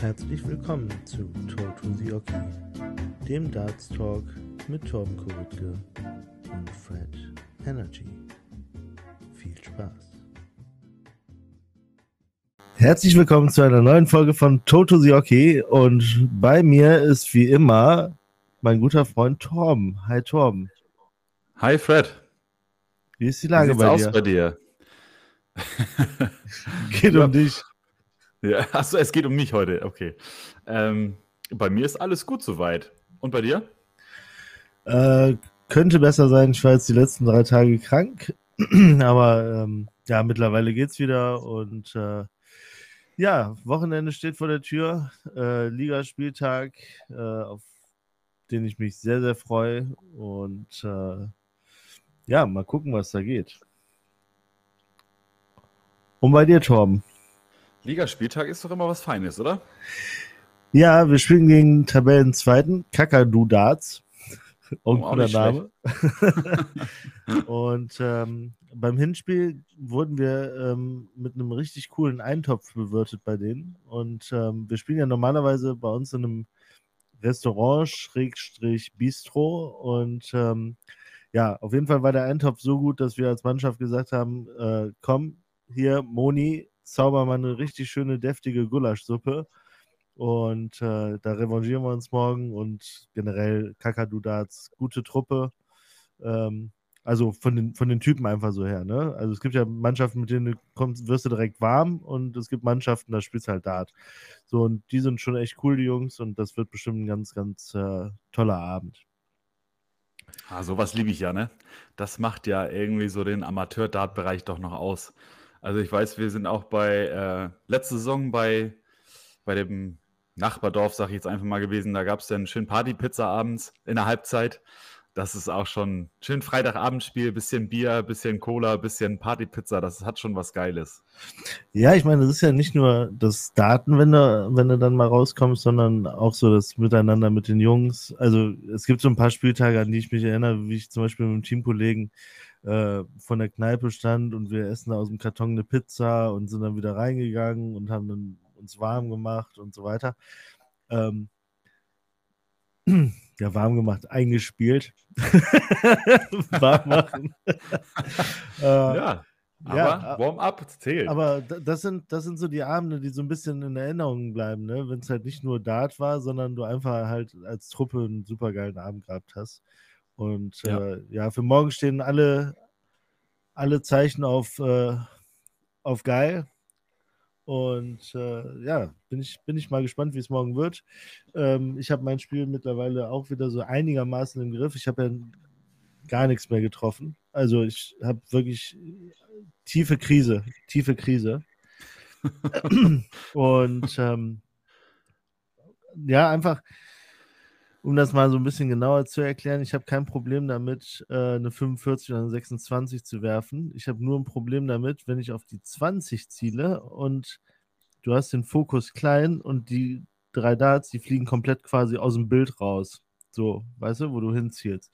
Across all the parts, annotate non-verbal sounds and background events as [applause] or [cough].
Herzlich willkommen zu Talk to the Oki, dem Darts Talk mit Torben Kuritke und Fred Energy. Viel Spaß. Herzlich willkommen zu einer neuen Folge von Toto the Oki und bei mir ist wie immer mein guter Freund Torben. Hi Torben. Hi Fred. Wie ist die Lage Wie bei aus dir? bei dir? [laughs] Geht um dich. Ja, [laughs] achso, es geht um mich heute. Okay. Ähm, bei mir ist alles gut soweit. Und bei dir? Äh, könnte besser sein, ich war jetzt die letzten drei Tage krank, [clears throat] aber ähm, ja, mittlerweile geht's wieder und äh, ja, Wochenende steht vor der Tür, äh, Ligaspieltag, äh, auf den ich mich sehr, sehr freue und äh, ja, mal gucken, was da geht. Und bei dir, Torben? Ligaspieltag ist doch immer was Feines, oder? Ja, wir spielen gegen Tabellenzweiten, Kakadu Darts. Oh, auch cooler nicht Name. [laughs] Und ähm, beim Hinspiel wurden wir ähm, mit einem richtig coolen Eintopf bewirtet bei denen. Und ähm, wir spielen ja normalerweise bei uns in einem Restaurant, Schrägstrich Bistro. Und ähm, ja, auf jeden Fall war der Eintopf so gut, dass wir als Mannschaft gesagt haben, äh, komm, hier, Moni, zauber mal eine richtig schöne, deftige Gulaschsuppe. Und äh, da revanchieren wir uns morgen und generell Kakadu Darts, gute Truppe. Ähm, also von den, von den Typen einfach so her. Ne? Also es gibt ja Mannschaften, mit denen du kommst, wirst du direkt warm und es gibt Mannschaften, da spielst du halt Dart. So, und die sind schon echt cool, die Jungs, und das wird bestimmt ein ganz, ganz äh, toller Abend. Ah, sowas liebe ich ja, ne? Das macht ja irgendwie so den Amateur-Dart-Bereich doch noch aus. Also ich weiß, wir sind auch bei äh, letzte Saison bei, bei dem Nachbardorf, sag ich jetzt einfach mal gewesen, da gab es dann schön Partypizza abends in der Halbzeit. Das ist auch schon schön Freitagabendspiel, bisschen Bier, bisschen Cola, bisschen Partypizza, das hat schon was Geiles. Ja, ich meine, das ist ja nicht nur das Daten, wenn du, wenn du dann mal rauskommst, sondern auch so das Miteinander mit den Jungs. Also es gibt so ein paar Spieltage, an die ich mich erinnere, wie ich zum Beispiel mit einem Teamkollegen äh, von der Kneipe stand und wir essen aus dem Karton eine Pizza und sind dann wieder reingegangen und haben dann uns warm gemacht und so weiter. Ähm, [clears throat] ja, warm gemacht, eingespielt. [laughs] warm machen. [laughs] äh, Ja, aber ja, Warm-up zählt. aber da- das sind, das sind so die Abende, die so ein bisschen in Erinnerung bleiben, ne? Wenn es halt nicht nur Dart war, sondern du einfach halt als Truppe einen supergeilen Abend gehabt hast. Und Ja. äh, ja, für morgen stehen alle, alle Zeichen auf, äh, auf geil. Und äh, ja, bin ich, bin ich mal gespannt, wie es morgen wird. Ähm, ich habe mein Spiel mittlerweile auch wieder so einigermaßen im Griff. Ich habe ja gar nichts mehr getroffen. Also ich habe wirklich tiefe Krise, tiefe Krise. [laughs] Und ähm, ja, einfach, um das mal so ein bisschen genauer zu erklären, ich habe kein Problem damit, äh, eine 45 oder eine 26 zu werfen. Ich habe nur ein Problem damit, wenn ich auf die 20 ziele und du hast den Fokus klein und die drei Darts, die fliegen komplett quasi aus dem Bild raus. So, weißt du, wo du hinzielst.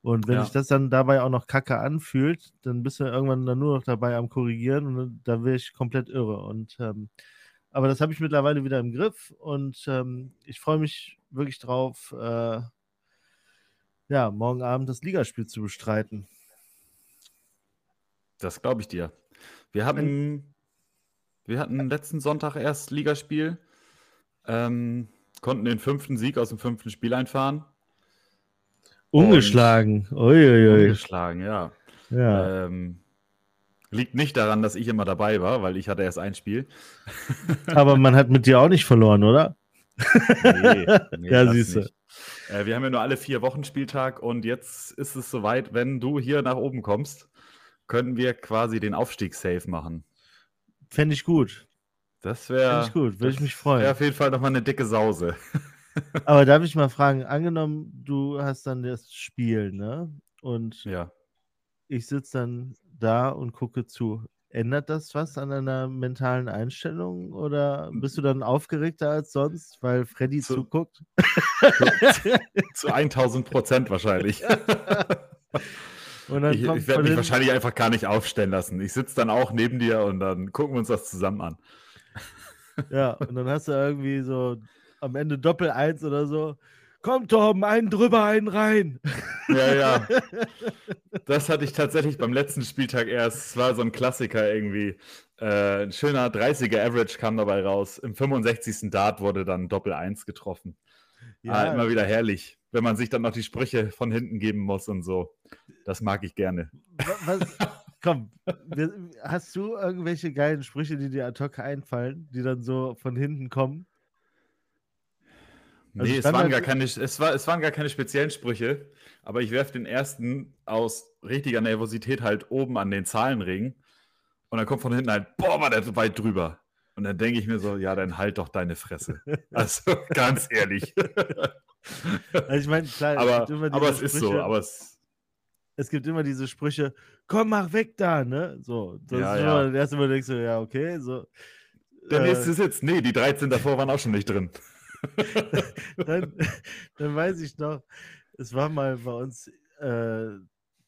Und wenn Ja. sich das dann dabei auch noch kacke anfühlt, dann bist du irgendwann dann nur noch dabei am Korrigieren und da wäre ich komplett irre. Und ähm, aber das habe ich mittlerweile wieder im Griff und ähm, ich freue mich wirklich drauf, äh, ja, morgen Abend das Ligaspiel zu bestreiten. Das glaube ich dir. Wir hatten, wir hatten letzten Sonntag erst Ligaspiel, ähm, konnten den fünften Sieg aus dem fünften Spiel einfahren. Ungeschlagen. Uiuiui. Ungeschlagen, ja. Ja. Ähm, liegt nicht daran, dass ich immer dabei war, weil ich hatte erst ein Spiel. Aber man hat mit dir auch nicht verloren, oder? Nee, [laughs] nee, Ja, siehste. nicht. Äh, wir haben ja nur alle vier Wochen Spieltag und jetzt ist es soweit, wenn du hier nach oben kommst, können wir quasi den Aufstieg safe machen. Fände ich gut. Das wäre ich gut. Würde ich mich freuen. auf jeden Fall nochmal eine dicke Sause. [laughs] Aber darf ich mal fragen, angenommen, du hast dann das Spiel, ne? Und Ja. ich sitze dann da und gucke zu. Ändert das was an deiner mentalen Einstellung oder bist du dann aufgeregter als sonst, weil Freddy Zu- zuguckt? Zu [laughs] 1000 Prozent wahrscheinlich. [laughs] Ich, ich werde mich wahrscheinlich einfach gar nicht aufstellen lassen. Ich sitze dann auch neben dir und dann gucken wir uns das zusammen an. Ja, und dann hast du irgendwie so am Ende Doppel eins oder so. Komm, Torben, einen drüber, einen rein. Ja, ja. [laughs] Das hatte ich tatsächlich beim letzten Spieltag erst. Es war so ein Klassiker irgendwie. Äh, ein schöner 30er Average kam dabei raus. Im 65. Dart wurde dann Doppel 1 getroffen. Ja, ah, immer wieder herrlich, wenn man sich dann noch die Sprüche von hinten geben muss und so. Das mag ich gerne. Was, komm, hast du irgendwelche geilen Sprüche, die dir ad hoc einfallen, die dann so von hinten kommen? Also nee, es waren, gar keine, es, war, es waren gar keine speziellen Sprüche, aber ich werfe den ersten aus richtiger Nervosität halt oben an den Zahlenring und dann kommt von hinten halt, boah, war der weit drüber. Und dann denke ich mir so, ja, dann halt doch deine Fresse. [laughs] Also ganz ehrlich. [laughs] Also ich meine, klar, aber, es, aber es ist so, aber es. Es gibt immer diese Sprüche, komm, mach weg da, ne? So, das ja, ist ja. immer das erste Mal denkst du, ja, okay, so. Der äh, nächste Sitz, nee, die 13 davor waren auch schon nicht drin. [laughs] dann, dann, weiß ich noch, es war mal bei uns äh,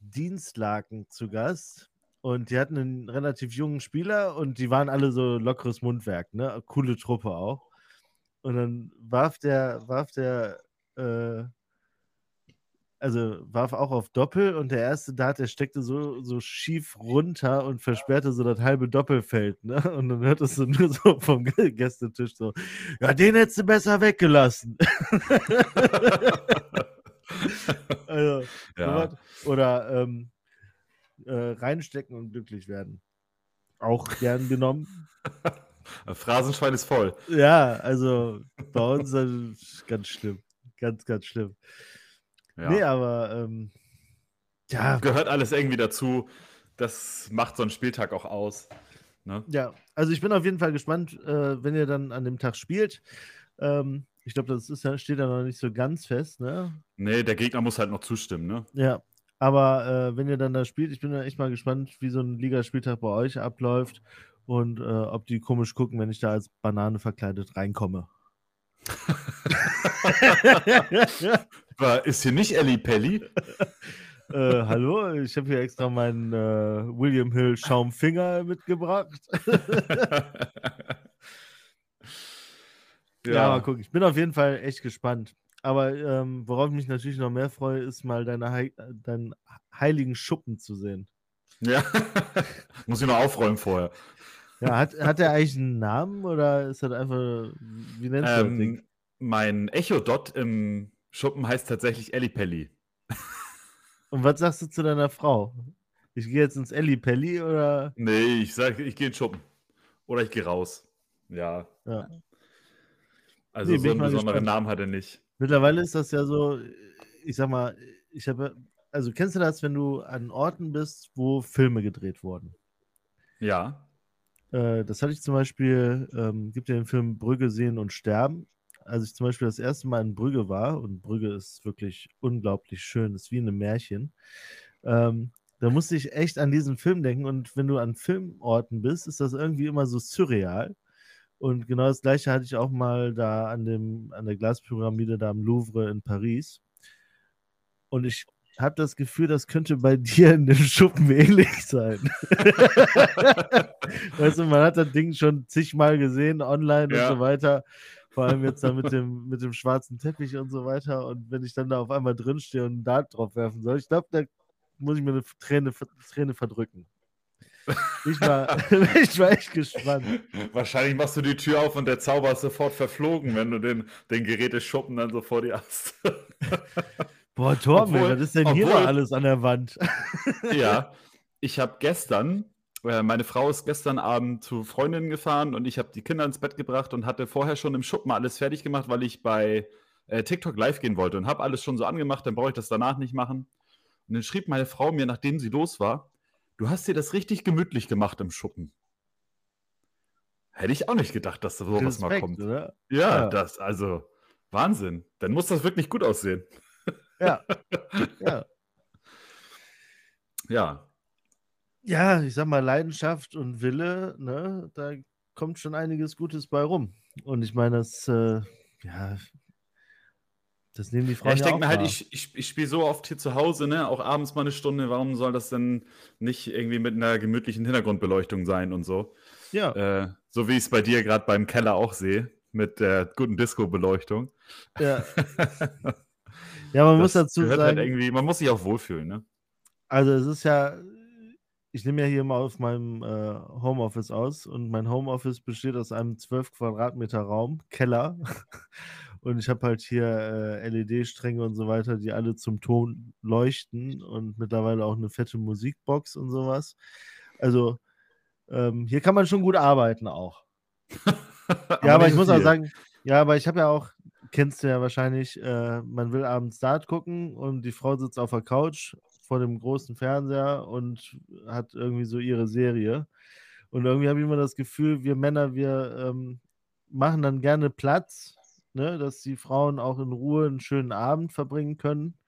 Dienstlaken zu Gast und die hatten einen relativ jungen Spieler und die waren alle so lockeres Mundwerk, ne? Coole Truppe auch. Und dann warf der, warf der, äh, also warf auch auf Doppel und der erste Dart, der steckte so, so schief runter und versperrte so das halbe Doppelfeld, ne? [laughs] Und dann hörtest du [laughs] nur so vom Gästetisch so, ja, den hättest du besser weggelassen. [laughs] also, ja. oder ähm, äh, reinstecken und glücklich werden. Auch gern genommen. Phrasenschwein ist voll. Ja, also bei uns ist ganz schlimm. Ganz, ganz schlimm. Ja. Nee, aber ähm, ja. Gehört alles irgendwie dazu. Das macht so einen Spieltag auch aus. Ne? Ja, also ich bin auf jeden Fall gespannt, äh, wenn ihr dann an dem Tag spielt. Ähm, ich glaube, das ist, steht ja noch nicht so ganz fest, ne? Nee, der Gegner muss halt noch zustimmen, ne? Ja. Aber äh, wenn ihr dann da spielt, ich bin ja echt mal gespannt, wie so ein Ligaspieltag bei euch abläuft und äh, ob die komisch gucken, wenn ich da als Banane verkleidet reinkomme. Ist hier nicht Ellie Pelli? äh, hallo, ich habe hier extra meinen äh, William Hill Schaumfinger mitgebracht. [laughs] ja. ja, mal gucken. Ich bin auf jeden Fall echt gespannt. Aber ähm, worauf ich mich natürlich noch mehr freue, ist mal deine He deinen heiligen Schuppen zu sehen. Ja, [laughs] muss ich noch aufräumen vorher. Ja, hat, hat er eigentlich einen Namen oder ist das einfach, wie nennst du ähm, das Ding? Mein Echo-Dot im Schuppen heißt tatsächlich Ellipelli. Und was sagst du zu deiner Frau? Ich gehe jetzt ins Ellipelli oder? Nee, ich sage, ich gehe in Schuppen. Oder ich gehe raus. Ja. ja. Also nee, so einen besonderen gespannt. Namen hat er nicht. Mittlerweile ist das ja so, ich sag mal, ich habe, also kennst du das, wenn du an Orten bist, wo Filme gedreht wurden? Ja. Äh, das hatte ich zum Beispiel, ähm, gibt ja den Film Brügge sehen und sterben. Als ich zum Beispiel das erste Mal in Brügge war, und Brügge ist wirklich unglaublich schön, ist wie ein Märchen, ähm, da musste ich echt an diesen Film denken. Und wenn du an Filmorten bist, ist das irgendwie immer so surreal. Und genau das gleiche hatte ich auch mal da an, dem, an der Glaspyramide da am Louvre in Paris. Und ich habe das Gefühl, das könnte bei [laughs] dir in dem Schuppen ähnlich sein. [laughs] weißt du, man hat das Ding schon zigmal gesehen, online ja. und so weiter. Vor allem jetzt da mit dem, mit dem schwarzen Teppich und so weiter. Und wenn ich dann da auf einmal drinstehe und einen Dart drauf werfen soll, ich glaube, da muss ich mir eine Träne, Träne verdrücken. Ich war, [laughs] ich war echt gespannt. Wahrscheinlich machst du die Tür auf und der Zauber ist sofort verflogen, wenn du den, den Geräteschuppen dann so vor dir hast. Boah, Torben, was ist denn obwohl, hier noch alles an der Wand? [laughs] ja, ich habe gestern, äh, meine Frau ist gestern Abend zu Freundinnen gefahren und ich habe die Kinder ins Bett gebracht und hatte vorher schon im Schuppen alles fertig gemacht, weil ich bei äh, TikTok live gehen wollte und habe alles schon so angemacht, dann brauche ich das danach nicht machen. Und dann schrieb meine Frau mir, nachdem sie los war, Du hast dir das richtig gemütlich gemacht im Schuppen. Hätte ich auch nicht gedacht, dass da sowas Respekt, mal kommt. Oder? Ja, ja, das, also Wahnsinn. Dann muss das wirklich gut aussehen. Ja. [laughs] ja. Ja. Ja, ich sag mal, Leidenschaft und Wille, ne, da kommt schon einiges Gutes bei rum. Und ich meine, das, äh, ja, Das nehmen die Ja, Frauen ich ja, denke mir halt, ich, ich, ich spiele so oft hier zu Hause, ne? Auch abends mal eine Stunde. Warum soll das denn nicht irgendwie mit einer gemütlichen Hintergrundbeleuchtung sein und so? Ja, Äh, so wie ich es bei dir gerade beim Keller auch sehe, mit der guten Disco-Beleuchtung. ja. [laughs] ja, man muss Das dazu gehört halt sagen, irgendwie, man muss sich auch wohlfühlen, ne? also es ist ja, ich nehme ja hier mal auf meinem äh, Homeoffice aus und mein Homeoffice besteht aus einem 12 Quadratmeter Raum, Keller. [laughs] Und ich habe halt hier äh, LED-Stränge und so weiter, die alle zum Ton leuchten und mittlerweile auch eine fette Musikbox und sowas. Also ähm, hier kann man schon gut arbeiten auch. [laughs] Ja, aber nicht ich muss auch sagen, ja, aber ich habe ja auch, kennst du ja wahrscheinlich, äh, man will abends Dart gucken und die Frau sitzt auf der Couch vor dem großen Fernseher und hat irgendwie so ihre Serie. Und irgendwie habe ich immer das Gefühl, wir Männer, wir ähm, machen dann gerne Platz, ne, dass die Frauen auch in Ruhe einen schönen Abend verbringen können.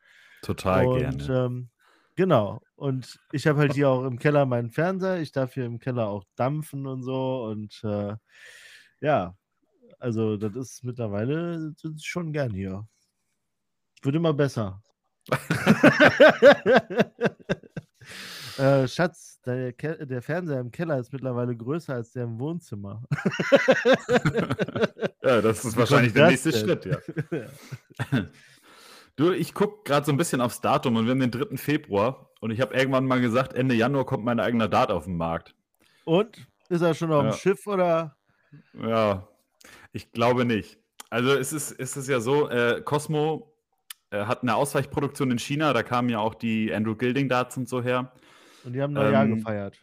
Total und gerne. ähm, genau. Und ich habe halt hier auch im Keller meinen Fernseher. Ich darf hier im Keller auch dampfen und so. Und äh, ja, also das ist mittlerweile das ist schon gern hier. Wird immer besser. [laughs] äh, Schatz, der, Ke der Fernseher im Keller ist mittlerweile größer als der im Wohnzimmer. [laughs] ja, das ist Wie wahrscheinlich der nächste denn? Schritt, ja. [laughs] Du, ich gucke gerade so ein bisschen aufs Datum und wir haben den 3. Februar und ich habe irgendwann mal gesagt, Ende Januar kommt mein eigener Dart auf den Markt. Und? Ist er schon auf dem Ja. Schiff oder? Ja, ich glaube nicht. Also es ist, es ist ja so, äh, Cosmo äh, hat eine Ausweichproduktion in China, da kamen ja auch die Andrew Gilding Darts und so her. Und die haben Neujahr Ähm, gefeiert.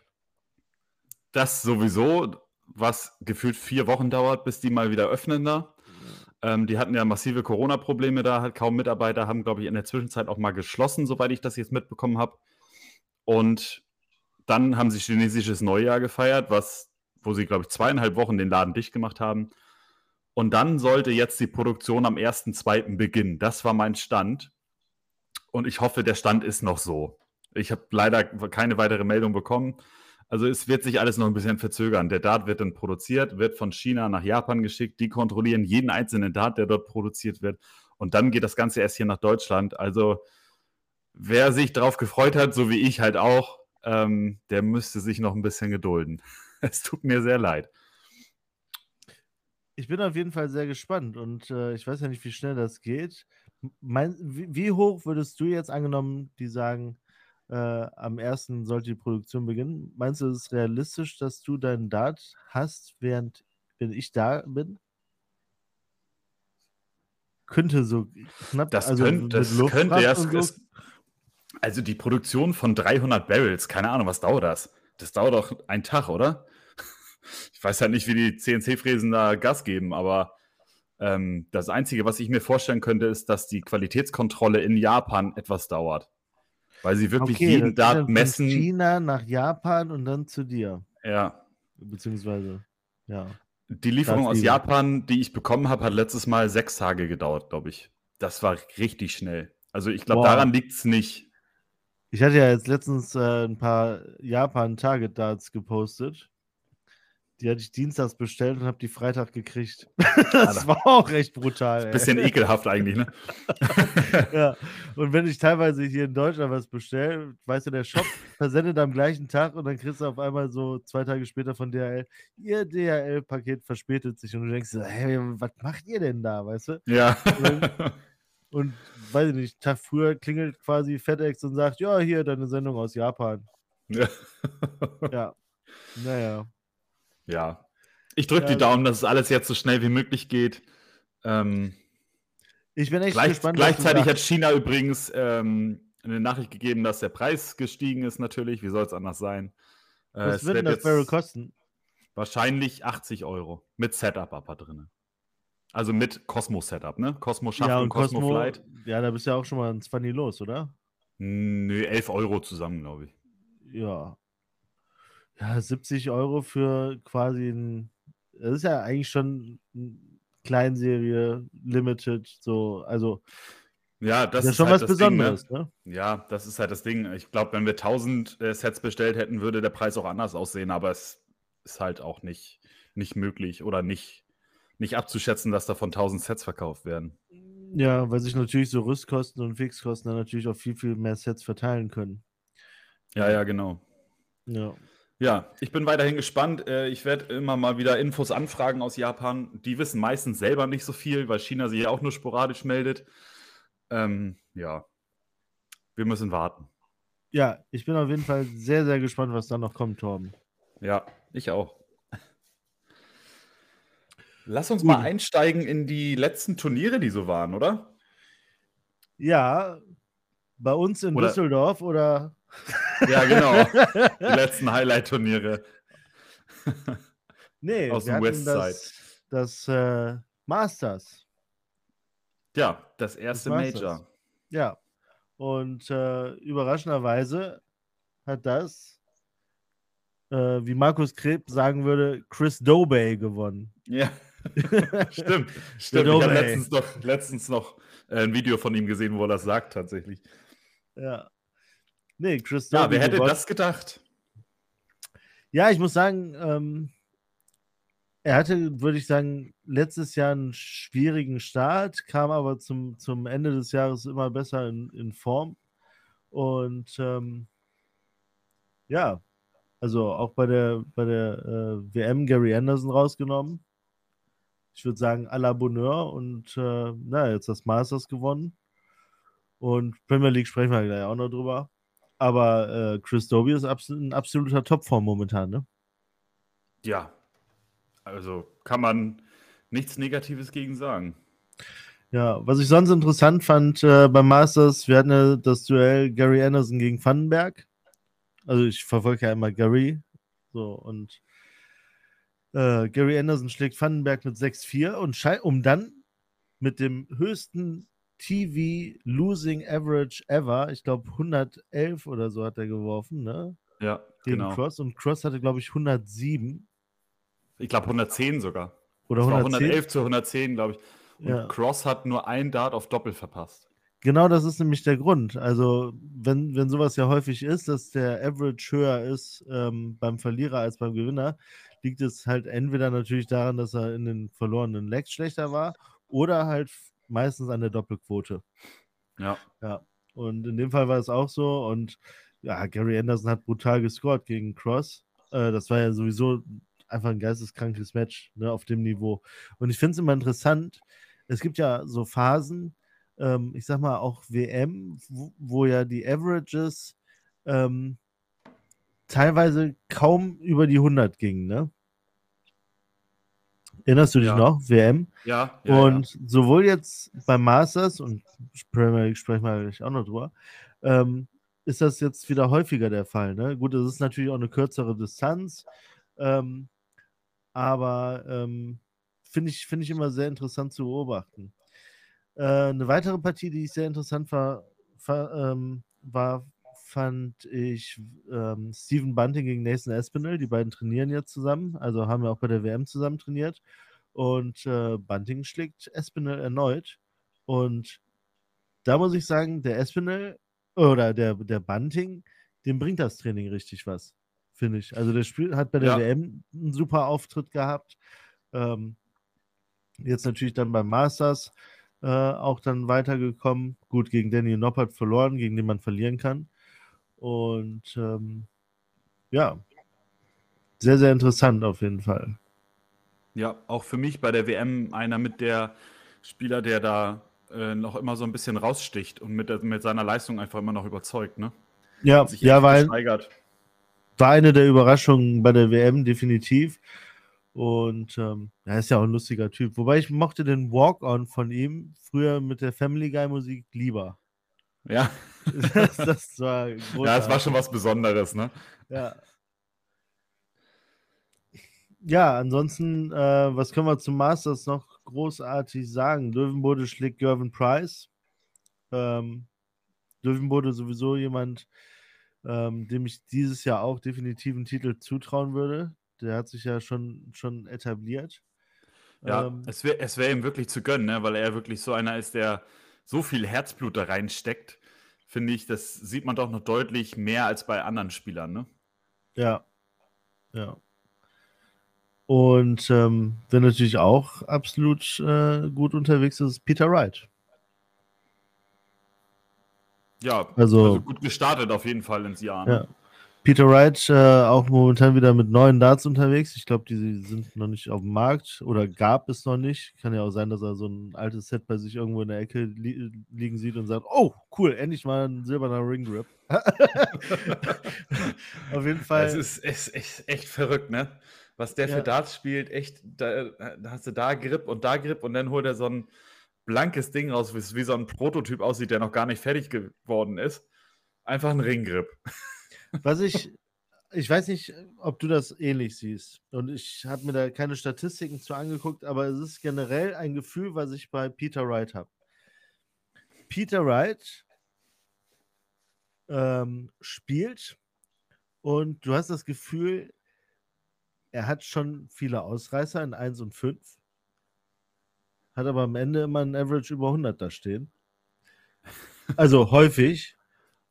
Das sowieso, was gefühlt vier Wochen dauert, bis die mal wieder öffnen da. Ähm, die hatten ja massive Corona-Probleme da, halt kaum Mitarbeiter, haben, glaube ich, in der Zwischenzeit auch mal geschlossen, soweit ich das jetzt mitbekommen habe. Und dann haben sie chinesisches Neujahr gefeiert, was, wo sie, glaube ich, zweieinhalb Wochen den Laden dicht gemacht haben. Und dann sollte jetzt die Produktion am 1.2. beginnen. Das war mein Stand. Und ich hoffe, der Stand ist noch so. Ich habe leider keine weitere Meldung bekommen. Also es wird sich alles noch ein bisschen verzögern. Der Dart wird dann produziert, wird von China nach Japan geschickt. Die kontrollieren jeden einzelnen Dart, der dort produziert wird. Und dann geht das Ganze erst hier nach Deutschland. Also wer sich darauf gefreut hat, so wie ich halt auch, ähm, der müsste sich noch ein bisschen gedulden. [laughs] Es tut mir sehr leid. Ich bin auf jeden Fall sehr gespannt und äh, ich weiß ja nicht, wie schnell das geht. Mein, wie, wie hoch würdest du jetzt angenommen, die sagen, äh, am 1. sollte die Produktion beginnen? Meinst du, es ist realistisch, dass du deinen Dart hast, während wenn ich da bin? Könnte so knapp, Das also könnte, das könnte ja. so. es- Also die Produktion von 300 Barrels, keine Ahnung, was dauert das? Das dauert doch einen Tag, oder? Ich weiß halt nicht, wie die CNC-Fräsen da Gas geben, aber ähm, das Einzige, was ich mir vorstellen könnte, ist, dass die Qualitätskontrolle in Japan etwas dauert. Weil sie wirklich Okay, jeden Dart von messen. China nach Japan und dann zu dir. Ja. Beziehungsweise, ja. Die Lieferung aus Japan, die ich bekommen habe, hat letztes Mal sechs Tage gedauert, glaube ich. Das war richtig schnell. Also ich glaube, daran liegt es nicht. Ich hatte ja jetzt letztens äh, ein paar Japan-Target-Darts gepostet. Die hatte ich dienstags bestellt und habe die Freitag gekriegt. [laughs] das Alter. war auch recht brutal. Bisschen [laughs] ekelhaft eigentlich, ne? [laughs] ja. Und wenn ich teilweise hier in Deutschland was bestelle, weißt du, der Shop versendet am gleichen Tag und dann kriegst du auf einmal so zwei Tage später von DHL, ihr DHL-Paket verspätet sich und du denkst, so, hey, was macht ihr denn da, weißt du? Ja. Und weiß ich nicht, Tag früher klingelt quasi FedEx und sagt, ja, hier deine Sendung aus Japan. ja. Ja. Naja. Ja. Ich drücke Ja, die Daumen, dass es alles jetzt so schnell wie möglich geht. Ähm, Ich bin echt gleich, gespannt. gleichzeitig hat. China übrigens ähm, eine Nachricht gegeben, dass der Preis gestiegen ist, natürlich. Wie soll es anders sein? Äh, Was wird das Barrel kosten? Wahrscheinlich 80 Euro. Mit Setup aber drin. Also mit Cosmo-Setup, ne? Cosmo Schaft Ja, und und Cosmo, Cosmo, Flight. ja, da bist du ja auch schon mal ein 20 los, oder? Nö, 11 Euro zusammen, glaube ich. Ja. Ja, 70 Euro für quasi ein, das ist ja eigentlich schon ein Kleinserie, Limited, so, also Ja, das das ist schon halt was Ding, ne? Besonderes, ne? Ja, das ist halt das Ding. Ich glaube, wenn wir 1000 äh, Sets bestellt hätten, würde der Preis auch anders aussehen, aber es ist halt auch nicht, nicht möglich oder nicht, nicht abzuschätzen, dass davon 1000 Sets verkauft werden. Ja, weil sich natürlich so Rüstkosten und Fixkosten dann natürlich auf viel, viel mehr Sets verteilen können. Ja, ja, genau. Ja. Ja, ich bin weiterhin gespannt. Äh, ich werde immer mal wieder Infos anfragen aus Japan. Die wissen meistens selber nicht so viel, weil China sich ja auch nur sporadisch meldet. Ähm, ja, wir müssen warten. Ja, ich bin auf jeden Fall sehr, sehr gespannt, was da noch kommt, Torben. Ja, ich auch. Lass uns mal einsteigen in die letzten Turniere, die so waren, oder? Ja, bei uns in oder, Düsseldorf oder? [laughs] Ja, genau. die [laughs] letzten Highlight-Turniere. [laughs] nee, aus dem Westside. Das, das äh, Masters. Ja, das erste das Major. Ja, und äh, überraschenderweise hat das, äh, wie Markus Kreb sagen würde, Chris Dobey gewonnen. Ja. stimmt, stimmt. Ich habe letztens noch, letztens noch äh, ein Video von ihm gesehen, wo er das sagt, tatsächlich. Ja. Nee, Chris Ja, wer hätte gewonnen. das gedacht? Ja, ich muss sagen, ähm, er hatte, würde ich sagen, letztes Jahr einen schwierigen Start, kam aber zum, zum Ende des Jahres immer besser in, in Form. Und ähm, ja, also auch bei der, bei der äh, WM Gary Anderson rausgenommen ich würde sagen, à la Bonheur und äh, na, jetzt das Masters gewonnen. Und Premier League sprechen wir gleich auch noch drüber. Aber äh, Chris Doby ist abs ein absoluter Topform momentan, ne? Ja. Also kann man nichts Negatives gegen sagen. Ja, was ich sonst interessant fand äh, beim Masters, wir hatten ja das Duell Gary Anderson gegen Vandenberg. Also ich verfolge ja immer Gary. So, und äh, Gary Anderson schlägt Vandenberg mit 6-4 und um dann mit dem höchsten TV Losing Average ever, ich glaube 111 oder so hat er geworfen, ne? Ja, Gegen genau. Cross und Cross hatte, glaube ich, 107. Ich glaube 110 sogar. Oder 110? 111 zu 110, glaube ich. Und ja. Cross hat nur ein Dart auf Doppel verpasst. Genau das ist nämlich der Grund. Also, wenn, wenn sowas ja häufig ist, dass der Average höher ist ähm, beim Verlierer als beim Gewinner, liegt es halt entweder natürlich daran, dass er in den verlorenen Legs schlechter war oder halt meistens an der Doppelquote. Ja. Ja. Und in dem Fall war es auch so. Und ja, Gary Anderson hat brutal gescored gegen Cross. Äh, das war ja sowieso einfach ein geisteskrankes Match ne, auf dem Niveau. Und ich finde es immer interessant. Es gibt ja so Phasen, ähm, ich sag mal auch WM, wo, wo ja die Averages ähm, teilweise kaum über die 100 ging, ne? Erinnerst du dich ja. noch? WM? Ja. ja und ja. sowohl jetzt beim Masters, und Premier League sprechen wir gleich auch noch drüber, ähm, ist das jetzt wieder häufiger der Fall. Ne? Gut, es ist natürlich auch eine kürzere Distanz, ähm, aber ähm, finde ich, find ich immer sehr interessant zu beobachten. Äh, eine weitere Partie, die ich sehr interessant war, war, ähm, war fand ich ähm, Stephen Bunting gegen Nathan Espinel. Die beiden trainieren jetzt zusammen, also haben wir auch bei der WM zusammen trainiert. Und äh, Bunting schlägt Espinel erneut. Und da muss ich sagen, der Espinel oder der, der Bunting, dem bringt das Training richtig was, finde ich. Also der Spiel hat bei der ja. WM einen super Auftritt gehabt. Ähm, jetzt natürlich dann beim Masters äh, auch dann weitergekommen. Gut, gegen Danny Noppert verloren, gegen den man verlieren kann. Und ähm, ja, sehr, sehr interessant auf jeden Fall. Ja, auch für mich bei der WM einer mit der Spieler, der da äh, noch immer so ein bisschen raussticht und mit, mit seiner Leistung einfach immer noch überzeugt, ne? Ja, ja weil war eine der Überraschungen bei der WM, definitiv. Und ähm, er ist ja auch ein lustiger Typ. Wobei ich mochte den Walk-On von ihm früher mit der Family Guy Musik lieber. Ja. [laughs] das, das war ja, es war schon was Besonderes, ne? Ja. Ja, ansonsten, äh, was können wir zum Masters noch großartig sagen? Löwenbode schlägt Gervin Price. Ähm, Löwenbode sowieso jemand, ähm, dem ich dieses Jahr auch definitiv einen Titel zutrauen würde. Der hat sich ja schon, schon etabliert. Ja, ähm, es wäre es wär ihm wirklich zu gönnen, ne? weil er wirklich so einer ist, der so viel Herzblut da reinsteckt, finde ich, das sieht man doch noch deutlich mehr als bei anderen Spielern, ne? Ja. Ja. Und ähm, wer natürlich auch absolut äh, gut unterwegs ist, ist Peter Wright. Ja, also, also, gut gestartet auf jeden Fall ins Jahr. Ne? Ja. Peter Wright äh, auch momentan wieder mit neuen Darts unterwegs. Ich glaube, die sind noch nicht auf dem Markt oder gab es noch nicht. Kann ja auch sein, dass er so ein altes Set bei sich irgendwo in der Ecke li liegen sieht und sagt: Oh, cool, endlich mal ein silberner Ring Grip. [laughs] auf jeden Fall. Das ist, ist, ist, echt verrückt, ne? Was der ja. für Darts spielt, echt, da, da, hast du da Grip und da Grip und dann holt er so ein blankes Ding raus, wie, wie so ein Prototyp aussieht, der noch gar nicht fertig geworden ist. Einfach ein Ringgrip. [laughs] Was ich, ich weiß nicht, ob du das ähnlich siehst. Und ich habe mir da keine Statistiken zu angeguckt, aber es ist generell ein Gefühl, was ich bei Peter Wright habe. Peter Wright ähm, spielt und du hast das Gefühl, er hat schon viele Ausreißer in 1 und 5, hat aber am Ende immer ein Average über 100 da stehen. Also häufig. [laughs]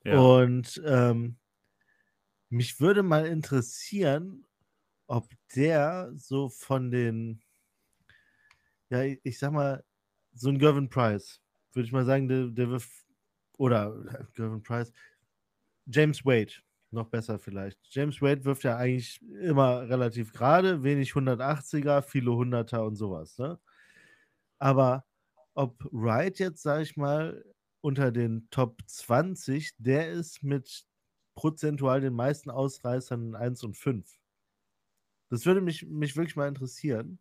Ja. Und ähm, mich würde mal interessieren, ob der so von den, ja, ich sag mal, so ein Gervin Price, würde ich mal sagen, der, der wird, oder [laughs] Gervin Price, James Wade, noch besser vielleicht. James Wade wirft ja eigentlich immer relativ gerade, wenig 180er, viele 100er und sowas, ne? Aber ob Wright jetzt, sag ich mal, unter den Top 20, der ist mit prozentual den meisten Ausreißern 1 und 5? Das würde mich, mich wirklich mal interessieren.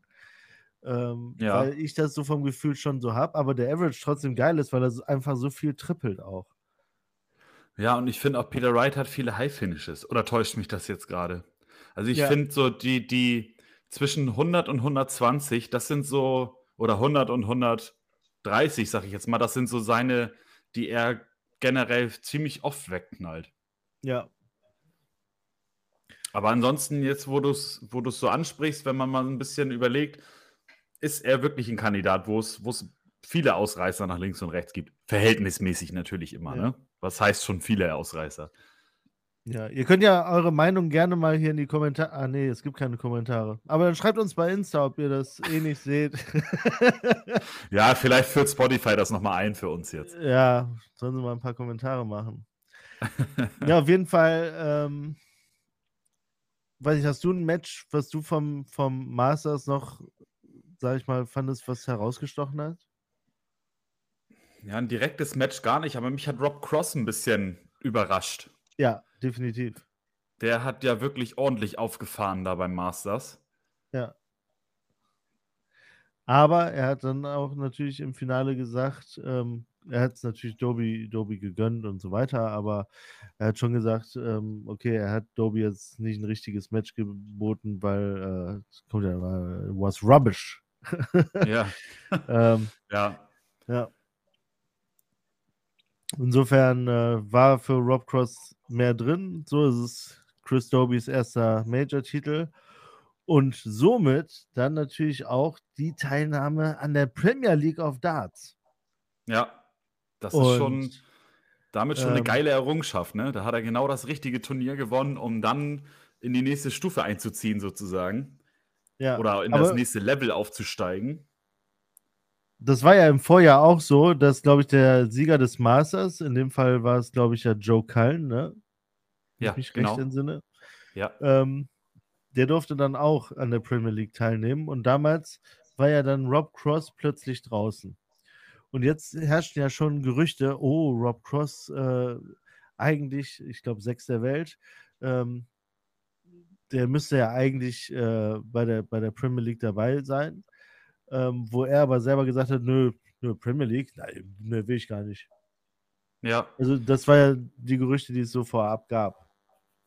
Ähm, ja. Weil ich das so vom Gefühl schon so habe, aber der Average trotzdem geil ist, weil er einfach so viel trippelt auch. Ja, und ich finde auch Peter Wright hat viele High-Finishes. Oder täuscht mich das jetzt gerade? Also ich ja. finde so die, die zwischen 100 und 120, das sind so, oder 100 und 130, sag ich jetzt mal, das sind so seine, die er generell ziemlich oft wegknallt. Ja. Aber ansonsten, jetzt, wo du es wo so ansprichst, wenn man mal ein bisschen überlegt, ist er wirklich ein Kandidat, wo es viele Ausreißer nach links und rechts gibt. Verhältnismäßig natürlich immer, ja. ne? Was heißt schon viele Ausreißer? Ja, ihr könnt ja eure Meinung gerne mal hier in die Kommentare. Ah, nee, es gibt keine Kommentare. Aber dann schreibt uns bei Insta, ob ihr das eh nicht seht. [laughs] ja, vielleicht führt Spotify das nochmal ein für uns jetzt. Ja, sollen sie mal ein paar Kommentare machen [laughs] ja, auf jeden Fall. Ähm, weiß ich, hast du ein Match, was du vom, vom Masters noch, sag ich mal, fandest, was herausgestochen hat? Ja, ein direktes Match gar nicht, aber mich hat Rob Cross ein bisschen überrascht. Ja, definitiv. Der hat ja wirklich ordentlich aufgefahren da beim Masters. Ja. Aber er hat dann auch natürlich im Finale gesagt, ähm, er hat es natürlich Doby, Doby gegönnt und so weiter, aber er hat schon gesagt, ähm, okay, er hat Doby jetzt nicht ein richtiges Match geboten, weil äh, kommt ja was rubbish. ja. [laughs] ähm, ja. Ja. Insofern äh, war für Rob Cross mehr drin. So ist es Chris Dobys erster Major-Titel. Und somit dann natürlich auch die Teilnahme an der Premier League of Darts. Ja, das und, ist schon damit schon ähm, eine geile Errungenschaft, ne? Da hat er genau das richtige Turnier gewonnen, um dann in die nächste Stufe einzuziehen, sozusagen. Ja, Oder in das nächste Level aufzusteigen. Das war ja im Vorjahr auch so, dass, glaube ich, der Sieger des Masters, in dem Fall war es, glaube ich, ja Joe Cullen, ne? Ja, ich genau. recht Sinne. Ja. Ähm, der durfte dann auch an der Premier League teilnehmen und damals war ja dann Rob Cross plötzlich draußen. Und jetzt herrschen ja schon Gerüchte, oh, Rob Cross, äh, eigentlich, ich glaube, sechs der Welt, ähm, der müsste ja eigentlich äh, bei, der, bei der Premier League dabei sein, ähm, wo er aber selber gesagt hat, nö, nö Premier League, nein, nö, will ich gar nicht. Ja. Also das war ja die Gerüchte, die es so vorab gab.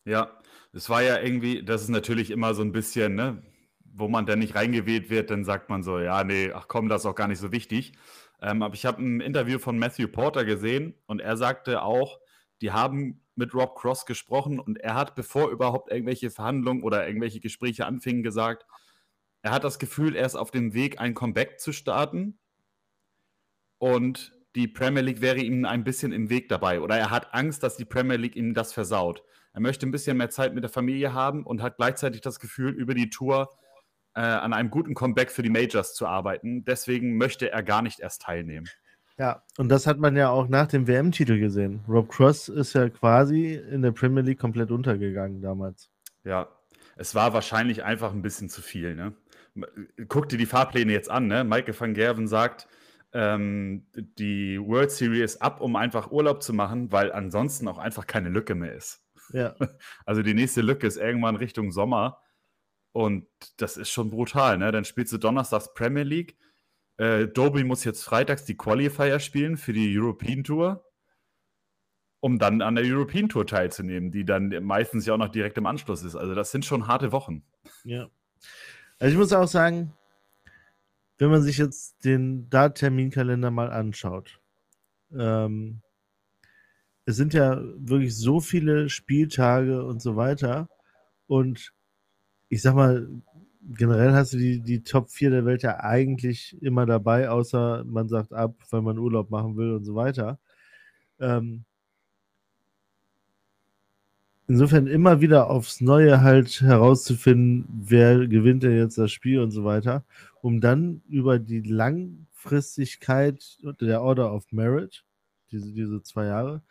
Ja, es war ja irgendwie, das ist natürlich immer so ein bisschen, ne, wo man dann nicht reingewählt wird, dann sagt man so, ja, nee, ach komm, das ist auch gar nicht so wichtig. Ähm, aber ich habe ein Interview von Matthew Porter gesehen und er sagte auch, die haben mit Rob Cross gesprochen und er hat, bevor überhaupt irgendwelche Verhandlungen oder irgendwelche Gespräche anfingen, gesagt, er hat das Gefühl, er ist auf dem Weg, ein Comeback zu starten und die Premier League wäre ihm ein bisschen im Weg dabei oder er hat Angst, dass die Premier League ihm das versaut. Er möchte ein bisschen mehr Zeit mit der Familie haben und hat gleichzeitig das Gefühl, über die Tour äh, an einem guten Comeback für die Majors zu arbeiten. Deswegen möchte er gar nicht erst teilnehmen. Ja, und das hat man ja auch nach dem WM-Titel gesehen. Rob Cross ist ja quasi in der Premier League komplett untergegangen damals. Ja, es war wahrscheinlich einfach ein bisschen zu viel. Ne? Guck dir die Fahrpläne jetzt an. Ne? Michael van Gerven sagt, ähm, die World Series ab, um einfach Urlaub zu machen, weil ansonsten auch einfach keine Lücke mehr ist. Ja. [laughs] Also die nächste Lücke ist irgendwann Richtung Sommer. Und das ist schon brutal. Ne? Dann spielst du donnerstags Premier League äh, Doby muss jetzt freitags die Qualifier spielen für die European Tour, um dann an der European Tour teilzunehmen, die dann meistens ja auch noch direkt im Anschluss ist. Also das sind schon harte Wochen. Ja. Also ich muss auch sagen, wenn man sich jetzt den Dart-Terminkalender mal anschaut, ähm, es sind ja wirklich so viele Spieltage und so weiter. Und ich sag mal, generell hast du die, die Top 4 der Welt ja eigentlich immer dabei, außer man sagt ab, weil man Urlaub machen will und so weiter. Ähm, insofern immer wieder aufs Neue halt herauszufinden, wer gewinnt denn jetzt das Spiel und so weiter, um dann über die Langfristigkeit der Order of Merit, diese, diese zwei Jahre,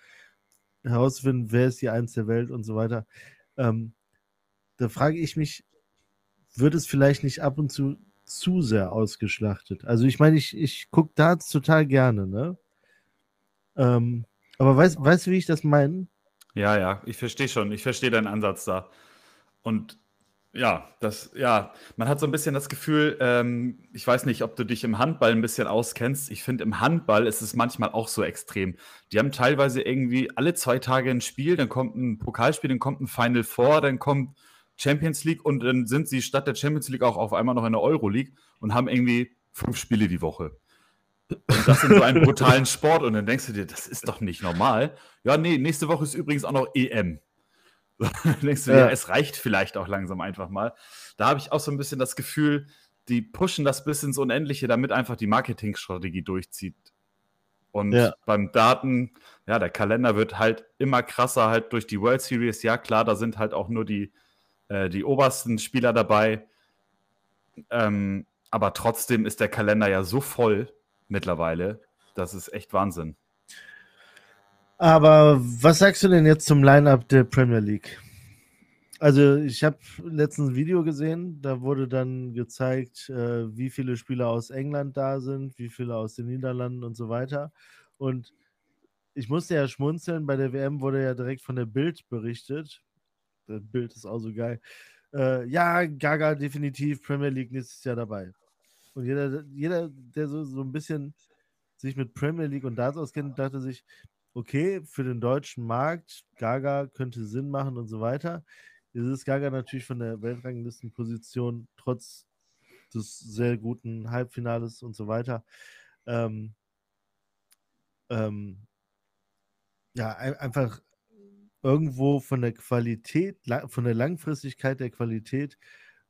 herauszufinden, wer ist die Eins der Welt und so weiter. Ähm, da frage ich mich, wird es vielleicht nicht ab und zu zu sehr ausgeschlachtet. Also ich meine, ich, ich gucke Darts total gerne, ne? Ähm, aber weißt du, wie ich das meine? Ja, ja, ich verstehe schon. Ich verstehe deinen Ansatz da. Und ja, das, ja, man hat so ein bisschen das Gefühl, ähm, ich weiß nicht, ob du dich im Handball ein bisschen auskennst. Ich finde, im Handball ist es manchmal auch so extrem. Die haben teilweise irgendwie alle zwei Tage ein Spiel, dann kommt ein Pokalspiel, dann kommt ein Final Four, dann kommt Champions League und dann sind sie statt der Champions League auch auf einmal noch in der Euro League und haben irgendwie fünf Spiele die Woche. Und das in so einem [laughs] brutalen Sport und dann denkst du dir, das ist doch nicht normal. Ja, nee, nächste Woche ist übrigens auch noch EM. [laughs] dann denkst du dir, ja. es reicht vielleicht auch langsam einfach mal. Da habe ich auch so ein bisschen das Gefühl, die pushen das bis ins Unendliche, damit einfach die Marketingstrategie durchzieht. Und ja. beim Daten, ja, der Kalender wird halt immer krasser, halt durch die World Series. Ja, klar, da sind halt auch nur die, äh, die obersten Spieler dabei. Ähm, aber trotzdem ist der Kalender ja so voll mittlerweile. Das ist echt Wahnsinn. Aber was sagst du denn jetzt zum Line-Up der Premier League? Also ich habe letztens ein Video gesehen, da wurde dann gezeigt, äh, wie viele Spieler aus England da sind, wie viele aus den Niederlanden und so weiter. Und ich musste ja schmunzeln, bei der WM wurde ja direkt von der Bild berichtet, das Bild ist auch so geil. Äh, ja, Gaga definitiv Premier League nächstes Jahr dabei. Und jeder, jeder der so, so ein bisschen sich mit Premier League und Darts auskennt, dachte sich, okay, für den deutschen Markt, Gaga könnte Sinn machen und so weiter. Jetzt ist Gaga natürlich von der Weltranglistenposition trotz des sehr guten Halbfinales und so weiter. Ähm, ähm, ja, einfach irgendwo von der Qualität, von der Langfristigkeit der Qualität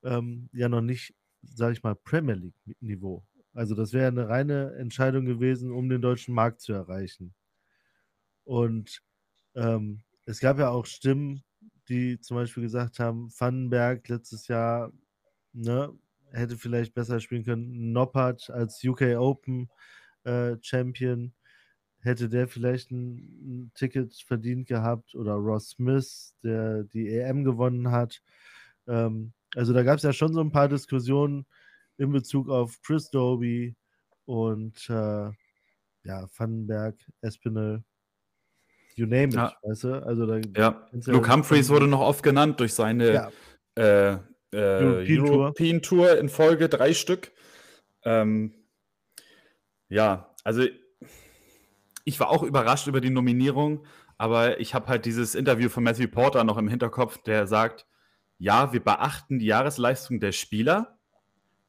ähm, ja noch nicht, sage ich mal, Premier League-Niveau. Also das wäre eine reine Entscheidung gewesen, um den deutschen Markt zu erreichen. Und ähm, es gab ja auch Stimmen, die zum Beispiel gesagt haben, Vandenberg letztes Jahr ne, hätte vielleicht besser spielen können. Noppert als UK Open äh, Champion hätte der vielleicht ein, ein, Ticket verdient gehabt oder Ross Smith, der die EM gewonnen hat. Ähm, also da gab es ja schon so ein paar Diskussionen in Bezug auf Chris Doby und äh, ja, Vandenberg, Espinel, you name it, ja. weißt du? Also da ja. Luke Humphreys wurde noch oft genannt durch seine ja. äh, äh, European, European Tour. Tour. in Folge, drei Stück. Ähm, ja, also ich war auch überrascht über die Nominierung, aber ich habe halt dieses Interview von Matthew Porter noch im Hinterkopf, der sagt, ja, wir beachten die Jahresleistung der Spieler,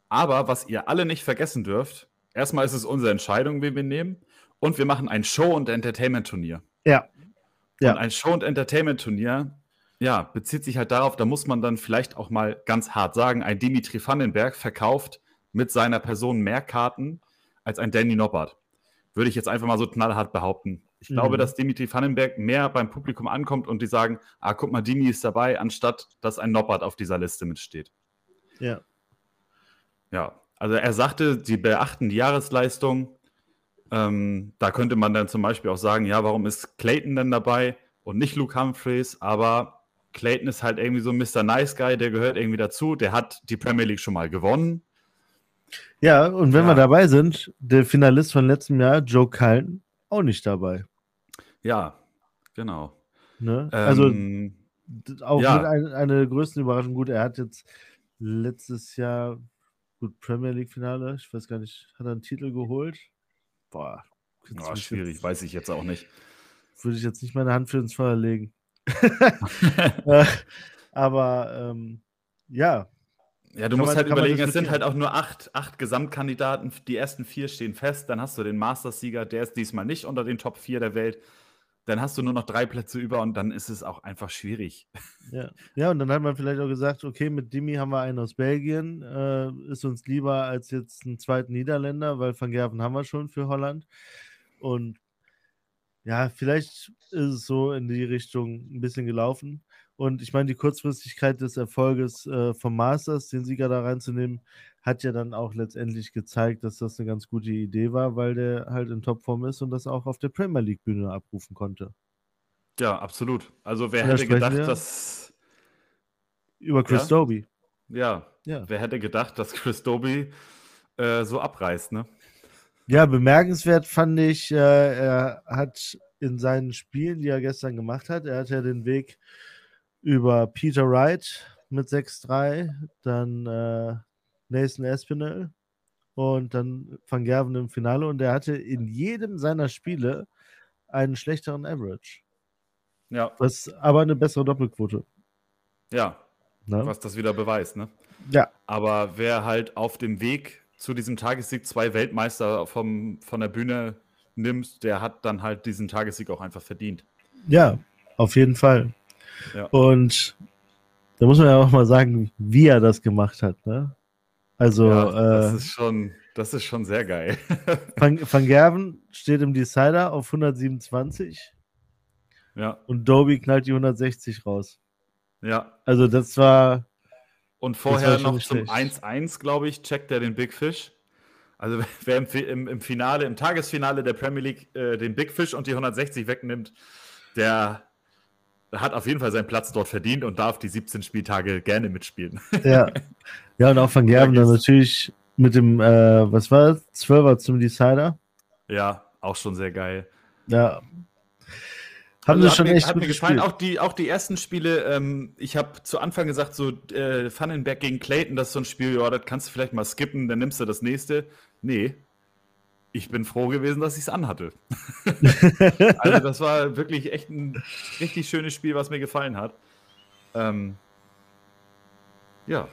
aber was ihr alle nicht vergessen dürft, erstmal ist es unsere Entscheidung, wen wir nehmen, und wir machen ein Show- und Entertainment-Turnier. Ja. ja. Und ein Show- und Entertainment-Turnier, ja, bezieht sich halt darauf, da muss man dann vielleicht auch mal ganz hart sagen, ein Dimitri Vandenberg verkauft mit seiner Person mehr Karten als ein Danny Noppert. Würde ich jetzt einfach mal so knallhart behaupten. Ich mhm. glaube, dass Dimitri Vandenberg mehr beim Publikum ankommt und die sagen, ah, guck mal, Dimi ist dabei, anstatt dass ein Noppert auf dieser Liste mitsteht. Ja. Ja, also er sagte, sie beachten die Jahresleistung. Ähm, da könnte man dann zum Beispiel auch sagen, ja, warum ist Clayton denn dabei und nicht Luke Humphreys? Aber Clayton ist halt irgendwie so ein Mr. Nice Guy, der gehört irgendwie dazu. Der hat die Premier League schon mal gewonnen. Ja, und wenn ja. wir dabei sind, der Finalist von letztem Jahr, Joe Cullen, auch nicht dabei. Ja, genau. Ne? Also ähm, auch ja. ein, eine größten Überraschung. Gut, er hat jetzt letztes Jahr gut Premier League Finale. Ich weiß gar nicht, hat er einen Titel geholt? Boah, oh, schwierig, jetzt, weiß ich jetzt auch nicht. Würde ich jetzt nicht meine Hand für ins Feuer legen. [laughs] Äh, aber ähm, ja. Ja, du musst man, halt überlegen, es sind halt auch nur acht, acht Gesamtkandidaten. Die ersten vier stehen fest. Dann hast du den Masters-Sieger, der ist diesmal nicht unter den Top 4 der Welt. Dann hast du nur noch drei Plätze über und dann ist es auch einfach schwierig. Ja, ja und dann hat man vielleicht auch gesagt, okay, mit Dimi haben wir einen aus Belgien, äh, ist uns lieber als jetzt einen zweiten Niederländer, weil Van Gerven haben wir schon für Holland. Und ja, vielleicht ist es so in die Richtung ein bisschen gelaufen. Und ich meine, die Kurzfristigkeit des Erfolges äh, vom Masters, den Sieger da reinzunehmen, hat ja dann auch letztendlich gezeigt, dass das eine ganz gute Idee war, weil der halt in Topform ist und das auch auf der Premier League Bühne abrufen konnte. Ja, absolut. Also wer hätte gedacht, dass über Chris ja? Doby. Ja. ja, wer hätte gedacht, dass Chris Doby äh, so abreißt, ne? Ja, bemerkenswert fand ich, äh, er hat in seinen Spielen, die er gestern gemacht hat, er hat ja den Weg über Peter Wright mit 6-3, dann äh, Nathan Espinel und dann Van Gerven im Finale und er hatte in jedem seiner Spiele einen schlechteren Average. Ja. Was aber eine bessere Doppelquote. Ja. Na? Was das wieder beweist, ne? Ja. Aber wer halt auf dem Weg zu diesem Tagessieg zwei Weltmeister vom, von der Bühne nimmst, der hat dann halt diesen Tagessieg auch einfach verdient. Ja, auf jeden Fall. Ja. Und da muss man ja auch mal sagen, wie er das gemacht hat. Ne? Also, ja, das, äh, ist schon, das ist schon sehr geil. [laughs] Van, Van Gerven steht im Decider auf 127. Ja. Und Doby knallt die 160 raus. Ja. Also, das war und vorher noch zum 1-1, glaube ich, checkt er den Big Fish. Also [laughs] wer im, im, im, Finale, im Tagesfinale der Premier League äh, den Big Fish und die 160 wegnimmt, der hat auf jeden Fall seinen Platz dort verdient und darf die 17 Spieltage gerne mitspielen. [laughs] Ja, ja und auch Van Gerben dann natürlich mit dem, äh, was war das, 12er zum Decider. Ja, auch schon sehr geil. Ja, haben also sie schon mir, echt hat mir gefallen. Auch die, auch die ersten Spiele, ähm, ich habe zu Anfang gesagt, so äh, Vandenberg gegen Clayton, das ist so ein Spiel, ja, das kannst du vielleicht mal skippen, dann nimmst du das nächste. Nee. Ich bin froh gewesen, dass ich es anhatte. [laughs] also, das war wirklich echt ein richtig schönes Spiel, was mir gefallen hat. Ähm, ja.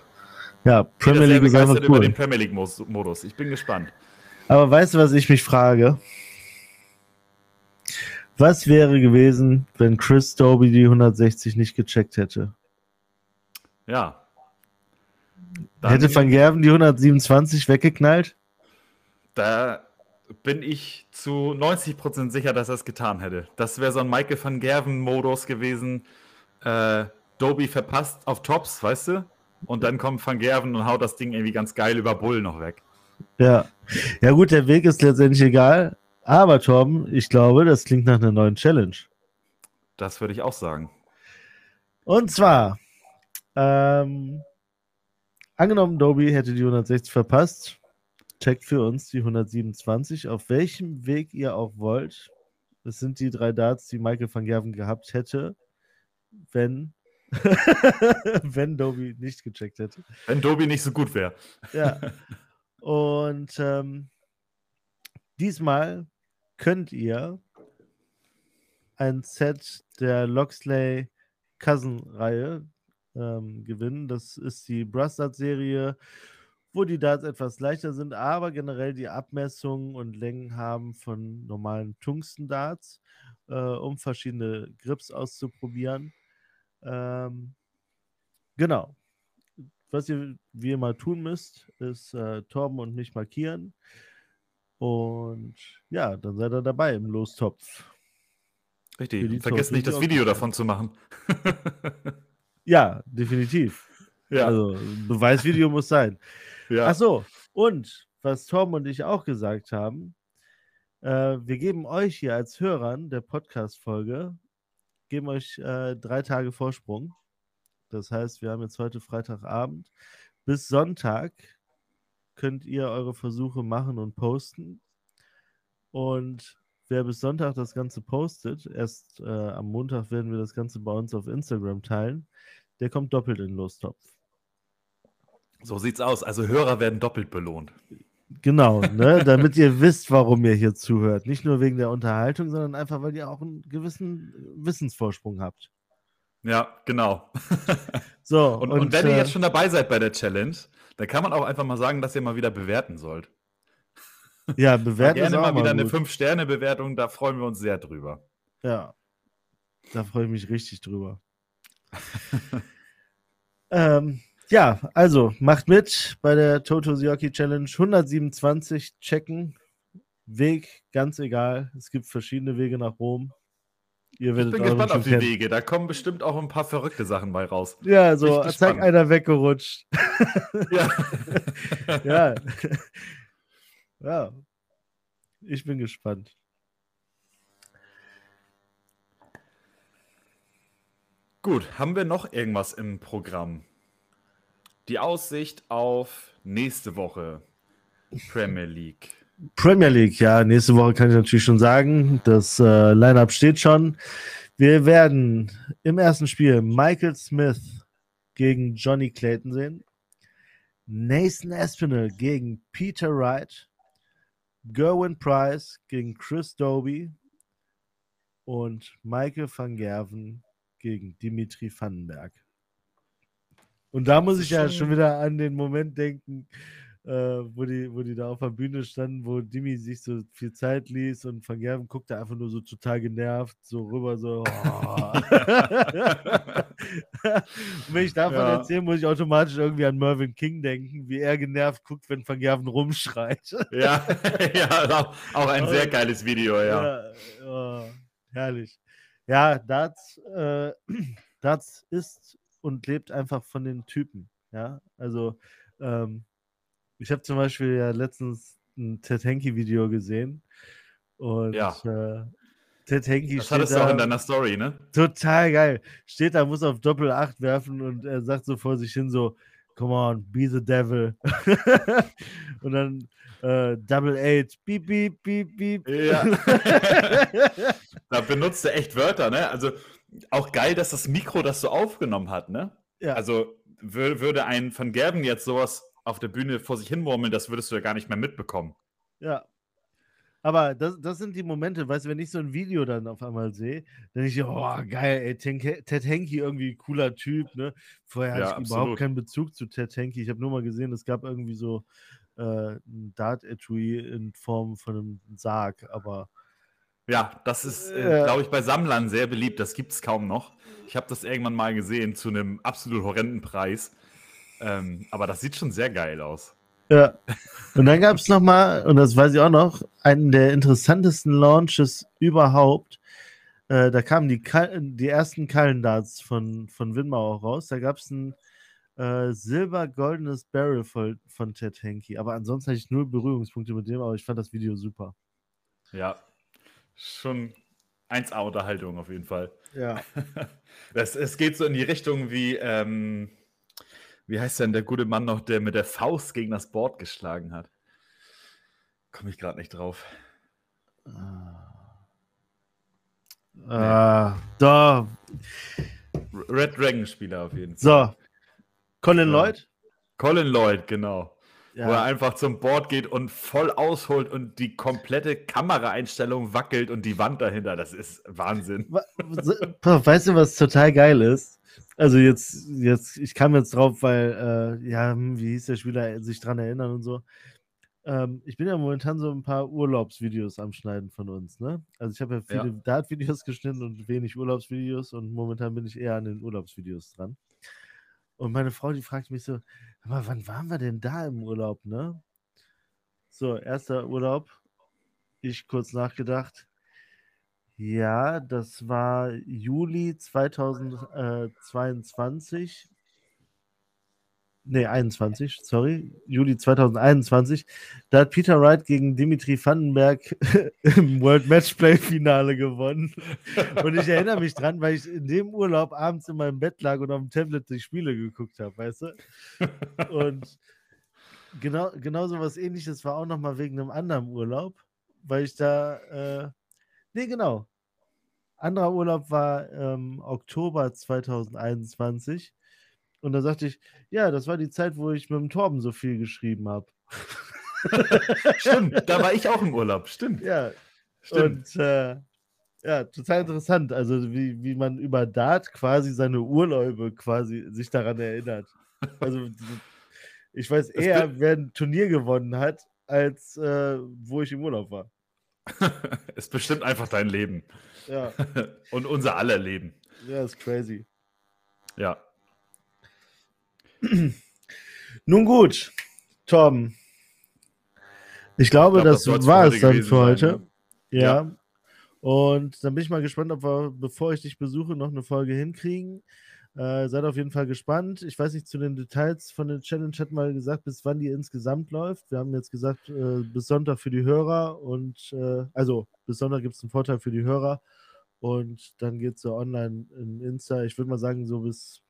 Ja, Premier League ist einfach cool. über den Premier League-Modus. Ich bin gespannt. Aber weißt du, was ich mich frage? Was wäre gewesen, wenn Chris Doby die 160 nicht gecheckt hätte? Ja. Dann hätte Van Gerven die 127 weggeknallt? Da bin ich zu 90% sicher, dass er es getan hätte. Das wäre so ein Michael van Gerven-Modus gewesen. Äh, Doby verpasst auf Tops, weißt du? Und dann kommt Van Gerven und haut das Ding irgendwie ganz geil über Bull noch weg. Ja. Ja, gut, der Weg ist letztendlich egal. Aber Torben, ich glaube, das klingt nach einer neuen Challenge. Das würde ich auch sagen. Und zwar, ähm, angenommen, Doby hätte die 160 verpasst, checkt für uns die 127, auf welchem Weg ihr auch wollt. Das sind die drei Darts, die Michael van Gerven gehabt hätte, wenn, [laughs] wenn Doby nicht gecheckt hätte. Wenn Doby nicht so gut wäre. Ja. [laughs] Und ähm, diesmal könnt ihr ein Set der Loxley Cousin-Reihe ähm, gewinnen. Das ist die Brustard-Serie, wo die Darts etwas leichter sind, aber generell die Abmessungen und Längen haben von normalen Tungsten-Darts, äh, um verschiedene Grips auszuprobieren. Ähm, genau. Was ihr wie immer tun müsst, ist äh, Torben und mich markieren. Und ja, dann seid ihr dabei im Lostopf. Richtig. Vergesst nicht, das Video davon zu machen. [laughs] ja, definitiv. Ja. Also, Beweisvideo muss sein. [laughs] Ja. Ach so, und was Tom und ich auch gesagt haben, Äh, wir geben euch hier als Hörern der Podcast-Folge, geben euch äh, drei Tage Vorsprung. Das heißt, wir haben jetzt heute Freitagabend. Bis Sonntag könnt ihr eure Versuche machen und posten. Und wer bis Sonntag das Ganze postet, erst äh, am Montag werden wir das Ganze bei uns auf Instagram teilen, der kommt doppelt in den Lostopf. So sieht's aus. Also Hörer werden doppelt belohnt. Genau, ne? [laughs] damit ihr wisst, warum ihr hier zuhört. Nicht nur wegen der Unterhaltung, sondern einfach, weil ihr auch einen gewissen Wissensvorsprung habt. Ja, genau. [laughs] So, Und, und, wenn äh, ihr jetzt schon dabei seid bei der Challenge, dann kann man auch einfach mal sagen, dass ihr mal wieder bewerten sollt. ja, bewerten gerne mal wieder eine gut. 5-Sterne-Bewertung, da freuen wir uns sehr drüber. Ja, da freue ich mich richtig drüber. [laughs] ähm, ja, also macht mit bei der Toto Sioki Challenge 127 checken. Weg, ganz egal. Es gibt verschiedene Wege nach Rom. Ihr Ich werdet bin euren gespannt auf die kennen. Wege. Da kommen bestimmt auch ein paar verrückte Sachen bei raus. Ja, so, Richtig zack, spannend. einer weggerutscht. [laughs] Ja. [laughs] [laughs] ja. ja. Ich bin gespannt. Gut, haben wir noch irgendwas im Programm? Die Aussicht auf nächste Woche Premier League. Premier League, ja, nächste Woche kann ich natürlich schon sagen. Das äh, Line-Up steht schon. Wir werden im ersten Spiel Michael Smith gegen Johnny Clayton sehen. Nathan Aspinall gegen Peter Wright. Gerwin Price gegen Chris Doby. Und Michael van Gerven gegen Dimitri Vandenberg. Und da muss ich ja schon- wieder an den Moment denken, äh, wo, die, wo die da auf der Bühne standen, wo Dimi sich so viel Zeit ließ und Van Gerven guckte einfach nur so total genervt, so rüber, so. Oh. [laughs] und wenn ich davon Ja. erzähle, muss ich automatisch irgendwie an Mervyn King denken, wie er genervt guckt, wenn Van Gerven rumschreit. Ja, [laughs] ja auch, auch ein sehr geiles Video, ja. Ja, oh, herrlich. Ja, Darts, äh, [clears throat] Darts ist und lebt einfach von den Typen. Ja, also ähm, ich habe zum Beispiel ja letztens ein Ted Henke-Video gesehen und Ja. äh, Ted Henke Das steht hattest du auch da in deiner Story, ne? total geil. Steht da, muss auf Doppel 8 werfen und er sagt so vor sich hin so, come on, be the devil. [laughs] und dann äh, Double Eight, beep, beep, beep, beep. Ja. [laughs] [laughs] da benutzt er echt Wörter, ne? Also auch geil, dass das Mikro das so aufgenommen hat, ne? ja. Also wür würde ein Van Gerben jetzt sowas auf der Bühne vor sich hin murmeln, das würdest du ja gar nicht mehr mitbekommen. Ja. Aber das, das sind die Momente, weißt du, wenn ich so ein Video dann auf einmal sehe, dann denke ich, oh, geil, ey, Ted Henke, irgendwie cooler Typ, ne? Vorher hatte Ja, ich absolut. überhaupt keinen Bezug zu Ted Henke. Ich habe nur mal gesehen, es gab irgendwie so äh, ein Dart-Etui in Form von einem Sarg, aber Ja, das ist, äh, glaube ich, bei Sammlern sehr beliebt. Das gibt es kaum noch. Ich habe das irgendwann mal gesehen zu einem absolut horrenden Preis. Ähm, aber das sieht schon sehr geil aus. Ja. Und dann gab es nochmal, und das weiß ich auch noch, einen der interessantesten Launches überhaupt. Äh, da kamen die, Kal die ersten Kallendarts von, von Winmar auch raus. Da gab es ein äh, silber-goldenes Barrel von, von Ted Henke. Aber ansonsten hatte ich null Berührungspunkte mit dem, aber ich fand das Video super. Ja, schon 1A-Unterhaltung auf jeden Fall. Ja. [laughs] Das, es geht so in die Richtung wie, ähm, wie heißt denn der gute Mann noch, der mit der Faust gegen das Board geschlagen hat? Komme ich gerade nicht drauf. Äh, da. R- Red Dragon-Spieler auf jeden Fall. So. Colin. Lloyd? Colin Lloyd, genau. Wo er Ja. einfach zum Board geht und voll ausholt und die komplette Kameraeinstellung wackelt und die Wand dahinter. Das ist Wahnsinn. Weißt du, was total geil ist? Also jetzt, jetzt, ich kam jetzt drauf, weil, äh, ja, hm, wie hieß der Spieler, sich dran erinnern und so. Ähm, ich bin ja momentan so ein paar Urlaubsvideos am Schneiden von uns, ne? Also ich habe ja viele Ja. Dart-Videos [laughs] geschnitten und wenig Urlaubsvideos und momentan bin ich eher an den Urlaubsvideos dran. Und meine Frau, die fragt mich so, aber wann waren wir denn da im Urlaub, ne? So, erster Urlaub. Ich kurz nachgedacht. Ja, das war Juli 2022. nee, 21, sorry, Juli 2021, da hat Peter Wright gegen Dimitri Vandenberg [laughs] im World Matchplay Finale gewonnen. Und ich erinnere mich dran, weil ich in dem Urlaub abends in meinem Bett lag und auf dem Tablet die Spiele geguckt habe, weißt du? Und genau, genau so was ähnliches war auch nochmal wegen einem anderen Urlaub, weil ich da, äh, nee, genau. Anderer Urlaub war ähm, Oktober 2021 und da sagte ich, ja, das war die Zeit, wo ich mit dem Torben so viel geschrieben habe. [laughs] stimmt, da war ich auch im Urlaub, stimmt. Ja, stimmt. Und äh, ja, total interessant. Also wie, wie man über Dart quasi seine Urlaube quasi sich daran erinnert. Also ich weiß eher, wer ein Turnier gewonnen hat, als äh, wo ich im Urlaub war. [laughs] es bestimmt einfach dein Leben. Ja. [laughs] Und unser aller Leben. Ja, ist crazy. Ja. [clears throat] Nun gut, Tom. Ich glaube, ich glaub, das, das war es dann für heute. Sein, ne? ja. ja. Und dann bin ich mal gespannt, ob wir, bevor ich dich besuche, noch eine Folge hinkriegen. Äh, seid auf jeden Fall gespannt. Ich weiß nicht, zu den Details von der Challenge hatten wir gesagt, bis wann die insgesamt läuft. Wir haben jetzt gesagt, äh, bis Sonntag für die Hörer und äh, also bis Sonntag gibt es einen Vorteil für die Hörer und dann geht es so online in Insta. Ich würde mal sagen, so bis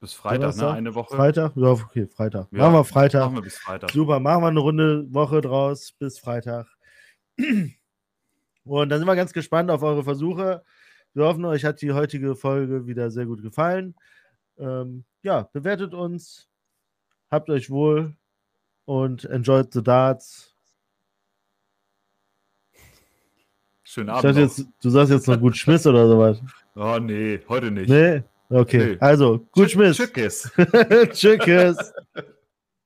bis Freitag, ne? Donnerstag? ne? Eine Woche. Freitag? Ja, okay, Freitag. Ja, machen wir Freitag. Machen wir bis Freitag. Super, machen wir eine Runde Woche draus bis Freitag. Und dann sind wir ganz gespannt auf eure Versuche. Wir hoffen, euch hat die heutige Folge wieder sehr gut gefallen. Ähm, ja, bewertet uns, habt euch wohl und enjoyed the darts. Schönen Abend. Jetzt, du sagst jetzt noch gut Schmiss oder sowas. Oh nee, heute nicht. Nee? Okay, nee. also gut Schmiss. [laughs] Tschüss. Tschüss. [laughs]